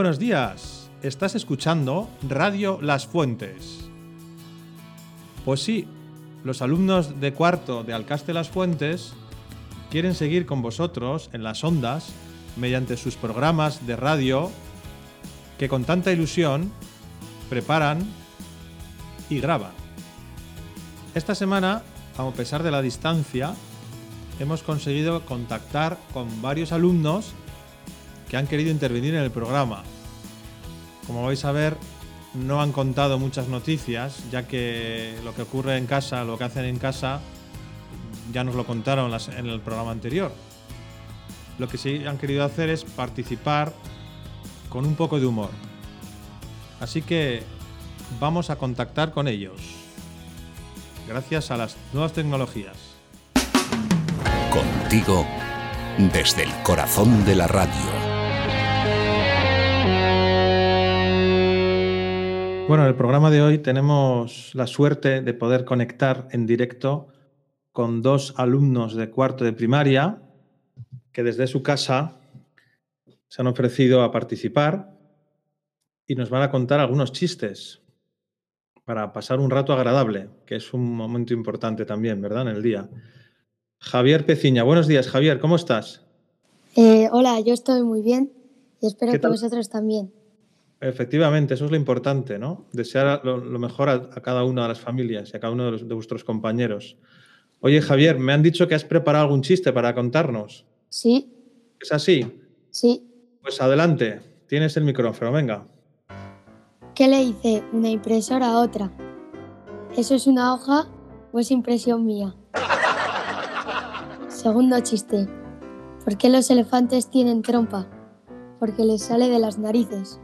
buenos días. Estás escuchando Radio Las Fuentes. Pues sí, los alumnos de cuarto de Alcaste Las Fuentes quieren seguir con vosotros en las ondas mediante sus programas de radio que con tanta ilusión preparan y graban. Esta semana, a pesar de la distancia, hemos conseguido contactar con varios alumnos que han querido intervenir en el programa. Como vais a ver, no han contado muchas noticias, ya que lo que ocurre en casa, lo que hacen en casa, ya nos lo contaron en el programa anterior. Lo que sí han querido hacer es participar con un poco de humor. Así que vamos a contactar con ellos, gracias a las nuevas tecnologías. Contigo desde el corazón de la radio. Bueno, en el programa de hoy tenemos la suerte de poder conectar en directo con dos alumnos de cuarto de primaria que desde su casa se han ofrecido a participar y nos van a contar algunos chistes para pasar un rato agradable, que es un momento importante también, ¿verdad? En el día. Javier Peciña, buenos días, Javier, ¿cómo estás? Eh, hola, yo estoy muy bien y espero que vosotros también. Efectivamente, eso es lo importante, ¿no? Desear lo, mejor a, cada una de las familias y a cada uno de, vuestros compañeros. Oye, Javier, me han dicho que has preparado algún chiste para contarnos. Sí. ¿Es así? Sí. Pues adelante, tienes el micrófono, venga. ¿Qué le dice una impresora a otra? ¿Eso es una hoja o es impresión mía? Segundo chiste. ¿Por qué los elefantes tienen trompa? Porque les sale de las narices.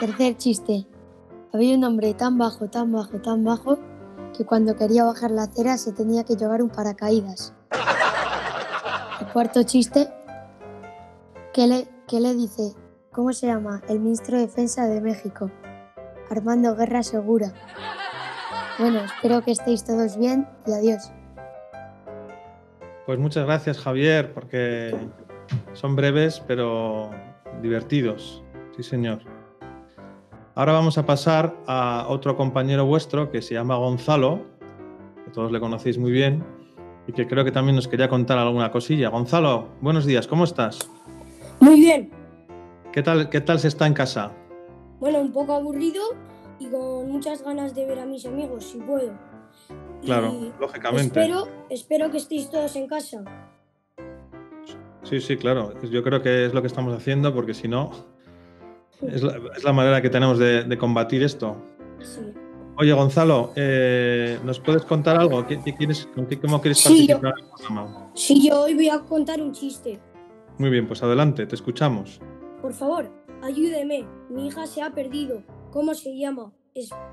Tercer chiste. Había un hombre tan bajo, tan bajo, tan bajo, que cuando quería bajar la acera se tenía que llevar un paracaídas. El cuarto chiste. ¿Qué le, qué le dice? ¿Cómo se llama? El ministro de Defensa de México. Armando Guerra Segura. Bueno, espero que estéis todos bien y adiós. Pues muchas gracias Javier, porque son breves pero divertidos. Sí, señor. Ahora vamos a pasar a otro compañero vuestro que se llama Gonzalo, que todos le conocéis muy bien y que creo que también nos quería contar alguna cosilla. Gonzalo, buenos días, ¿cómo estás? Muy bien. ¿Qué tal, qué tal se está en casa? Bueno, un poco aburrido y con muchas ganas de ver a mis amigos, si puedo. Claro, lógicamente. Espero, espero que estéis todos en casa. Sí, sí, claro. Yo creo que es lo que estamos haciendo porque si no, es la, manera que tenemos de, combatir esto. Sí. Oye, Gonzalo, eh, ¿nos puedes contar algo? ¿Qué, quieres, ¿Cómo quieres participar en el programa? Sí, yo hoy voy a contar un chiste. Muy bien, pues adelante, te escuchamos. Por favor, ayúdeme. Mi hija se ha perdido. ¿Cómo se llama?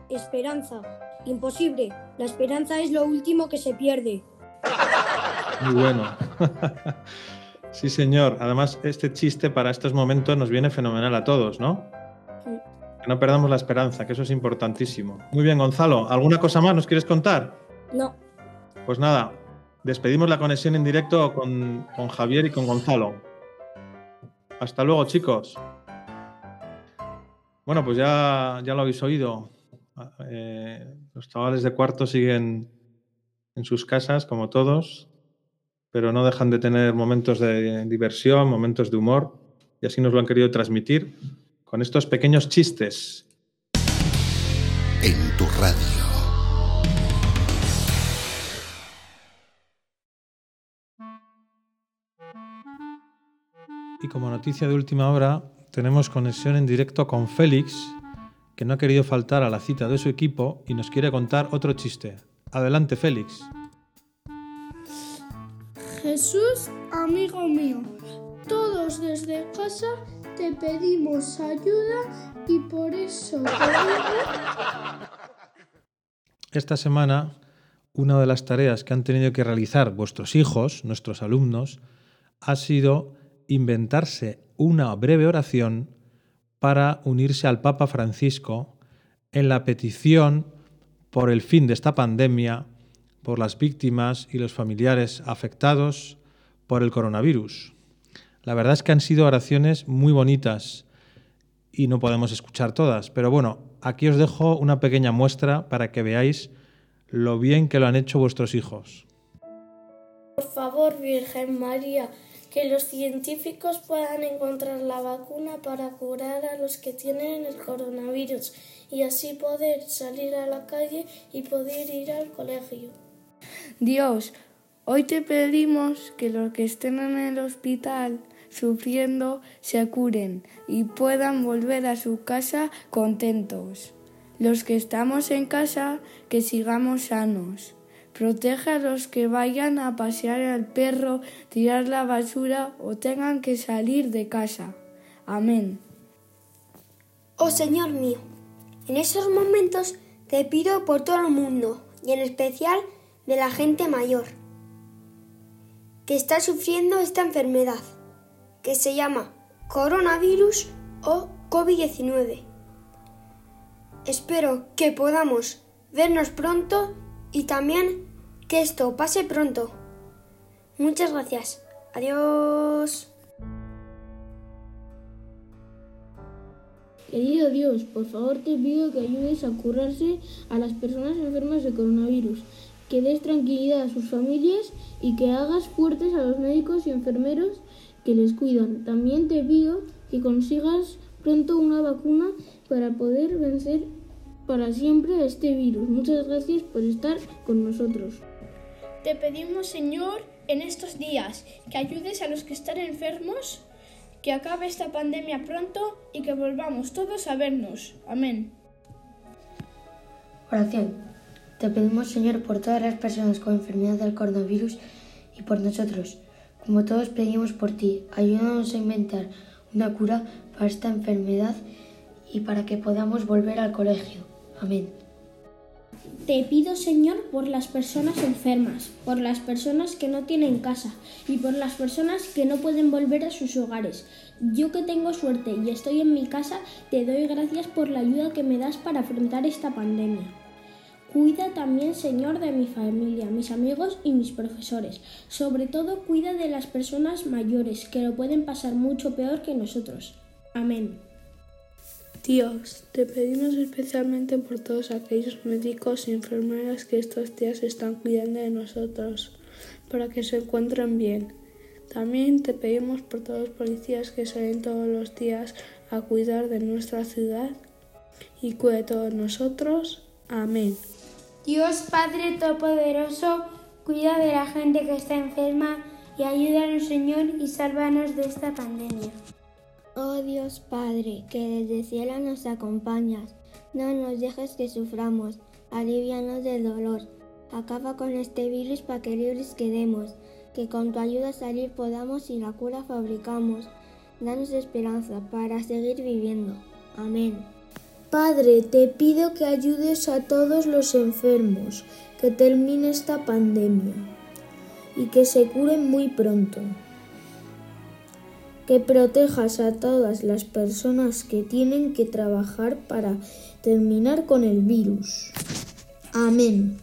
esperanza. Imposible. La esperanza es lo último que se pierde. Muy bueno. Sí, señor. Además, este chiste para estos momentos nos viene fenomenal a todos, ¿no? Sí. Que no perdamos la esperanza, que eso es importantísimo. Muy bien, Gonzalo. ¿Alguna cosa más nos quieres contar? No. Pues nada, despedimos la conexión en directo con, Javier y con Gonzalo. Hasta luego, chicos. Bueno, pues ya, ya lo habéis oído. Eh, los chavales de cuarto siguen en sus casas, como todos, pero no dejan de tener momentos de diversión, momentos de humor, y así nos lo han querido transmitir con estos pequeños chistes. En tu radio. Y como noticia de última hora, tenemos conexión en directo con Félix, que no ha querido faltar a la cita de su equipo y nos quiere contar otro chiste. Adelante, Félix. Jesús, amigo mío, todos desde casa te pedimos ayuda y por eso Esta semana, una de las tareas que han tenido que realizar vuestros hijos, nuestros alumnos, ha sido inventarse una breve oración para unirse al Papa Francisco en la petición por el fin de esta pandemia por las víctimas y los familiares afectados por el coronavirus. La verdad es que han sido oraciones muy bonitas y no podemos escuchar todas, pero bueno, aquí os dejo una pequeña muestra para que veáis lo bien que lo han hecho vuestros hijos. Por favor, Virgen María, que los científicos puedan encontrar la vacuna para curar a los que tienen el coronavirus y así poder salir a la calle y poder ir al colegio. Dios, hoy te pedimos que los que estén en el hospital sufriendo se curen y puedan volver a su casa contentos. Los que estamos en casa, que sigamos sanos. Protege a los que vayan a pasear al perro, tirar la basura o tengan que salir de casa. Amén. Oh Señor mío, en esos momentos te pido por todo el mundo y en especial de la gente mayor que está sufriendo esta enfermedad que se llama coronavirus o COVID-19. Espero que podamos vernos pronto y también que esto pase pronto. Muchas gracias. Adiós. Querido Dios, por favor te pido que ayudes a curarse a las personas enfermas de coronavirus, que des tranquilidad a sus familias y que hagas fuertes a los médicos y enfermeros que les cuidan. También te pido que consigas pronto una vacuna para poder vencer para siempre este virus. Muchas gracias por estar con nosotros. Te pedimos, Señor, en estos días, que ayudes a los que están enfermos, que acabe esta pandemia pronto y que volvamos todos a vernos. Amén. Oración. Te pedimos, Señor, por todas las personas con enfermedad del coronavirus y por nosotros. Como todos pedimos por ti, ayúdanos a inventar una cura para esta enfermedad y para que podamos volver al colegio. Amén. Te pido, Señor, por las personas enfermas, por las personas que no tienen casa y por las personas que no pueden volver a sus hogares. Yo que tengo suerte y estoy en mi casa, te doy gracias por la ayuda que me das para afrontar esta pandemia. Cuida también, Señor, de mi familia, mis amigos y mis profesores. Sobre todo, cuida de las personas mayores, que lo pueden pasar mucho peor que nosotros. Amén. Dios, te pedimos especialmente por todos aquellos médicos y enfermeras que estos días están cuidando de nosotros, para que se encuentren bien. También te pedimos por todos los policías que salen todos los días a cuidar de nuestra ciudad y cuide de todos nosotros. Amén. Dios Padre Todopoderoso, cuida de la gente que está enferma y ayúdanos Señor y sálvanos de esta pandemia. Oh Dios Padre, que desde el cielo nos acompañas, no nos dejes que suframos, alivianos del dolor, acaba con este virus para que libres quedemos, que con tu ayuda salir podamos y la cura fabricamos. Danos esperanza para seguir viviendo. Amén. Padre, te pido que ayudes a todos los enfermos, que termine esta pandemia y que se curen muy pronto que protejas a todas las personas que tienen que trabajar para terminar con el virus. Amén.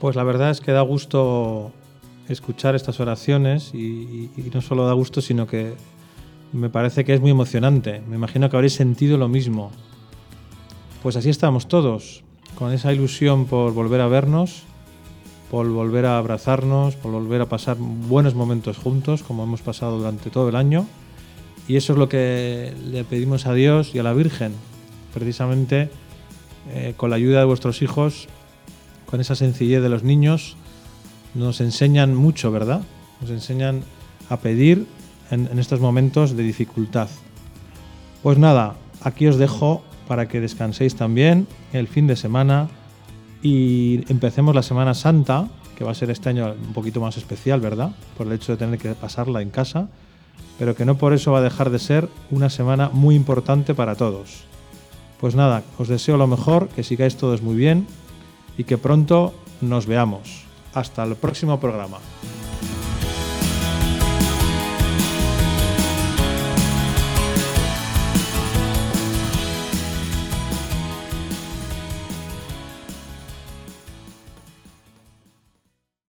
Pues la verdad es que da gusto escuchar estas oraciones y, no solo da gusto, sino que me parece que es muy emocionante. Me imagino que habréis sentido lo mismo. Pues así estamos todos, con esa ilusión por volver a vernos, por volver a abrazarnos, por volver a pasar buenos momentos juntos, como hemos pasado durante todo el año. Y eso es lo que le pedimos a Dios y a la Virgen, precisamente eh, con la ayuda de vuestros hijos, con esa sencillez de los niños, nos enseñan mucho, ¿verdad? Nos enseñan a pedir en, estos momentos de dificultad. Pues nada, aquí os dejo para que descanséis también el fin de semana y empecemos la Semana Santa, que va a ser este año un poquito más especial, ¿verdad? Por el hecho de tener que pasarla en casa, pero que no por eso va a dejar de ser una semana muy importante para todos. Pues nada, os deseo lo mejor, que sigáis todos muy bien y que pronto nos veamos. Hasta el próximo programa.